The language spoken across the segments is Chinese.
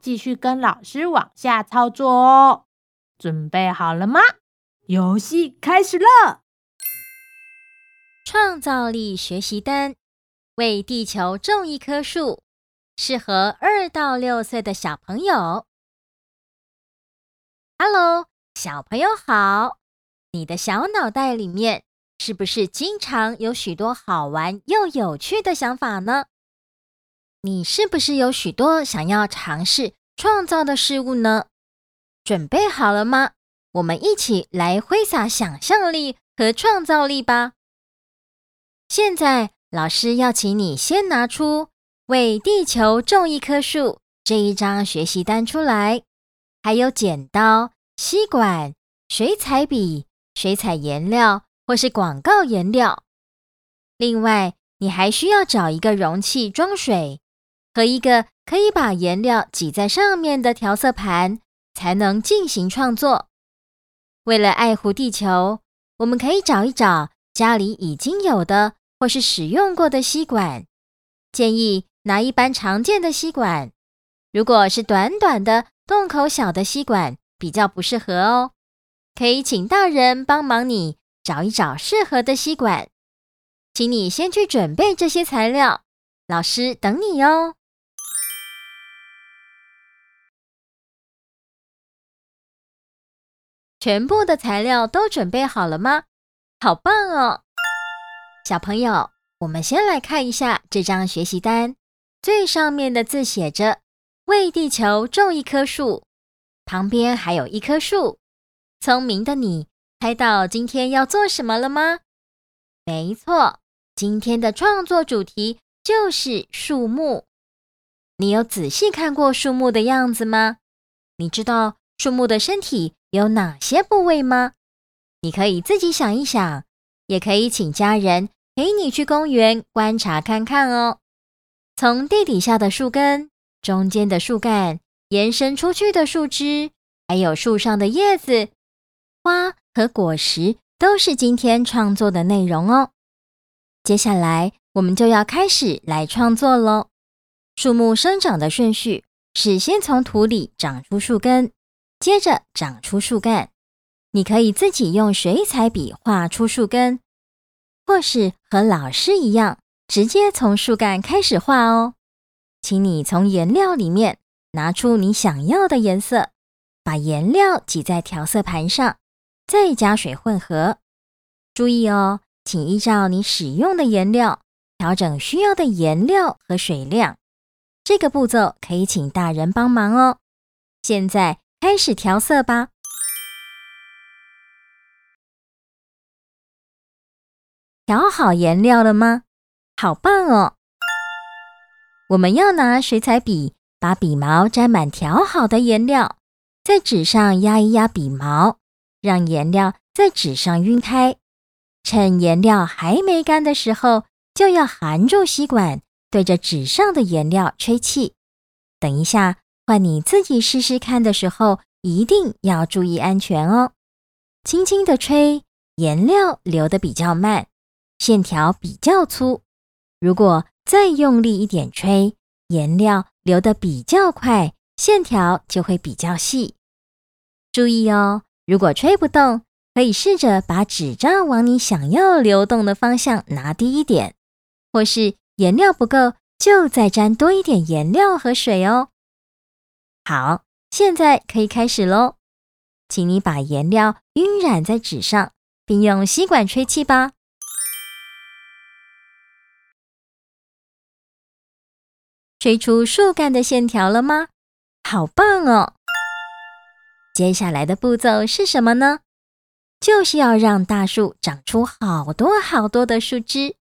继续跟老师往下操作哦，准备好了吗？游戏开始了！创造力学习单，为地球种一棵树，适合二到六岁的小朋友。Hello，小朋友好！你的小脑袋里面是不是经常有许多好玩又有趣的想法呢？你是不是有许多想要尝试创造的事物呢？准备好了吗？我们一起来挥洒想象力和创造力吧！现在，老师要请你先拿出《为地球种一棵树》这一张学习单出来，还有剪刀、吸管、水彩笔、水彩颜料或是广告颜料。另外，你还需要找一个容器装水。和一个可以把颜料挤在上面的调色盘，才能进行创作。为了爱护地球，我们可以找一找家里已经有的或是使用过的吸管。建议拿一般常见的吸管。如果是短短的、洞口小的吸管，比较不适合哦。可以请大人帮忙你找一找适合的吸管。请你先去准备这些材料，老师等你哦。全部的材料都准备好了吗？好棒哦！小朋友，我们先来看一下这张学习单，最上面的字写着“为地球种一棵树”，旁边还有一棵树。聪明的你，猜到今天要做什么了吗？没错，今天的创作主题就是树木。你有仔细看过树木的样子吗？你知道树木的身体有哪些部位吗？你可以自己想一想，也可以请家人陪你去公园观察看看哦。从地底下的树根、中间的树干、延伸出去的树枝，还有树上的叶子、花和果实，都是今天创作的内容哦。接下来我们就要开始来创作喽。树木生长的顺序是先从土里长出树根。接着长出树干，你可以自己用水彩笔画出树根，或是和老师一样，直接从树干开始画哦。请你从颜料里面拿出你想要的颜色，把颜料挤在调色盘上，再加水混合。注意哦，请依照你使用的颜料调整需要的颜料和水量。这个步骤可以请大人帮忙哦。现在。开始调色吧！调好颜料了吗？好棒哦！我们要拿水彩笔，把笔毛沾满调好的颜料，在纸上压一压笔毛，让颜料在纸上晕开。趁颜料还没干的时候，就要含住吸管，对着纸上的颜料吹气。等一下。换你自己试试看的时候，一定要注意安全哦。轻轻的吹，颜料流得比较慢，线条比较粗。如果再用力一点吹，颜料流得比较快，线条就会比较细。注意哦，如果吹不动，可以试着把纸张往你想要流动的方向拿低一点，或是颜料不够，就再沾多一点颜料和水哦。好，现在可以开始喽。请你把颜料晕染在纸上，并用吸管吹气吧。吹出树干的线条了吗？好棒哦！接下来的步骤是什么呢？就是要让大树长出好多好多的树枝。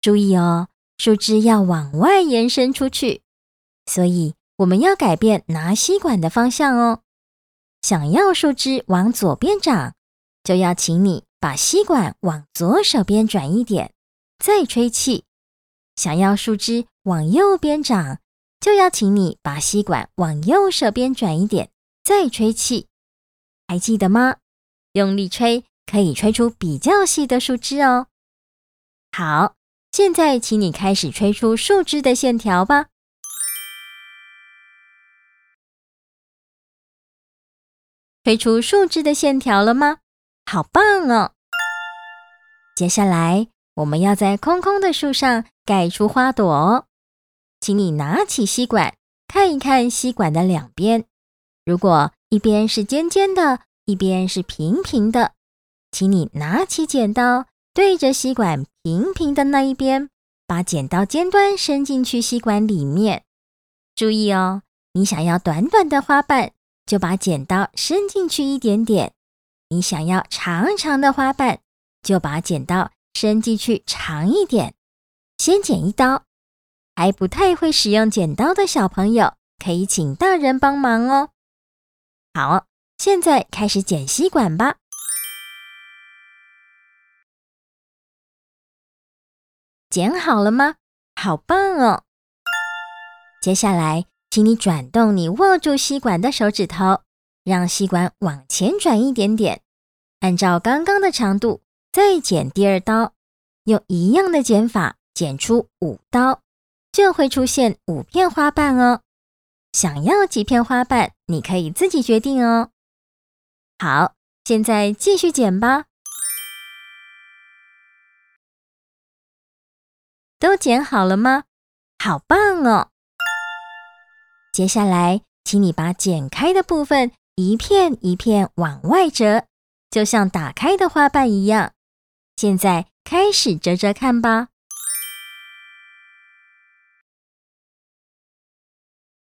注意哦，树枝要往外延伸出去，所以。我们要改变拿吸管的方向哦。想要树枝往左边长，就要请你把吸管往左手边转一点，再吹气。想要树枝往右边长，就要请你把吸管往右手边转一点，再吹气。还记得吗？用力吹可以吹出比较细的树枝哦。好，现在请你开始吹出树枝的线条吧。推出树枝的线条了吗？好棒哦！接下来我们要在空空的树上盖出花朵哦。请你拿起吸管，看一看吸管的两边。如果一边是尖尖的，一边是平平的，请你拿起剪刀，对着吸管平平的那一边，把剪刀尖端伸进去吸管里面。注意哦，你想要短短的花瓣，就把剪刀伸进去一点点；你想要长长的花瓣，就把剪刀伸进去长一点。先剪一刀。还不太会使用剪刀的小朋友，可以请大人帮忙哦。好，现在开始剪吸管吧。剪好了吗？好棒哦！接下来，请你转动你握住吸管的手指头，让吸管往前转一点点，按照刚刚的长度再剪第二刀，用一样的剪法剪出五刀。就会出现五片花瓣哦。想要几片花瓣，你可以自己决定哦。好，现在继续剪吧。都剪好了吗？好棒哦！接下来，请你把剪开的部分一片一片往外折，就像打开的花瓣一样。现在开始折折看吧。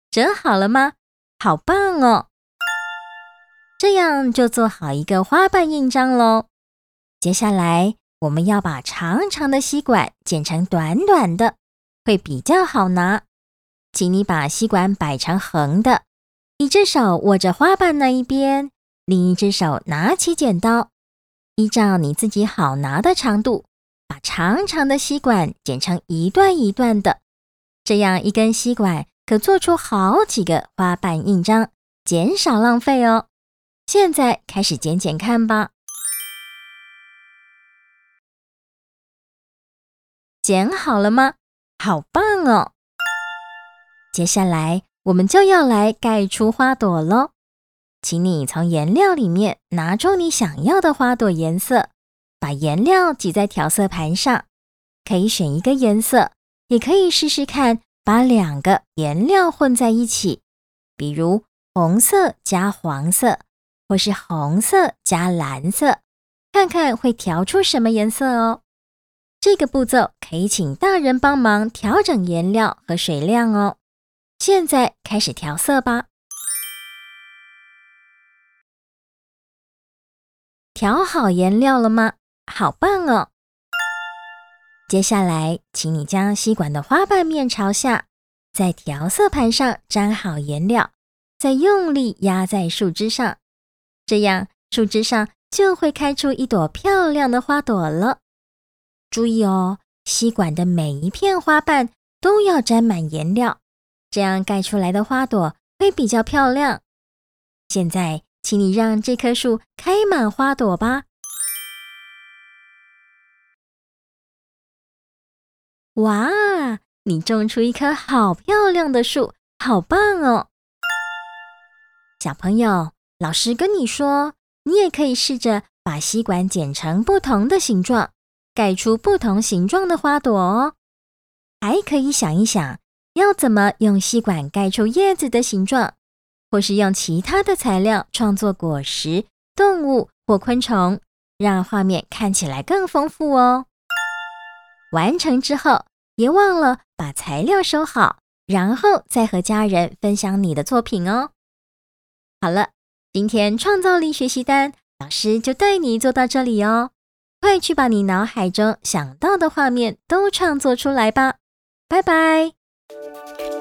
折好了吗？好棒哦！这样就做好一个花瓣印章喽。接下来，我们要把长长的吸管剪成短短的，会比较好拿。请你把吸管摆成横的，一只手握着花瓣那一边，另一只手拿起剪刀，依照你自己好拿的长度，把长长的吸管剪成一段一段的，这样一根吸管。可做出好几个花瓣印章，减少浪费哦。现在开始剪剪看吧。剪好了吗？好棒哦！接下来我们就要来盖出花朵喽。请你从颜料里面拿出你想要的花朵颜色，把颜料挤在调色盘上。可以选一个颜色，也可以试试看。把两个颜料混在一起，比如红色加黄色，或是红色加蓝色，看看会调出什么颜色哦。这个步骤可以请大人帮忙调整颜料和水量哦。现在开始调色吧。调好颜料了吗？好棒哦！接下来，请你将吸管的花瓣面朝下，在调色盘上沾好颜料，再用力压在树枝上，这样树枝上就会开出一朵漂亮的花朵了。注意哦，吸管的每一片花瓣都要沾满颜料，这样盖出来的花朵会比较漂亮。现在，请你让这棵树开满花朵吧。哇，你种出一棵好漂亮的树，好棒哦！小朋友，老师跟你说，你也可以试着把吸管剪成不同的形状，盖出不同形状的花朵哦。还可以想一想，要怎么用吸管盖出叶子的形状，或是用其他的材料创作果实、动物或昆虫，让画面看起来更丰富哦。完成之后，别忘了把材料收好，然后再和家人分享你的作品哦。好了，今天创造力学习单，老师就带你做到这里哦。快去把你脑海中想到的画面都创作出来吧！拜拜。Thank you.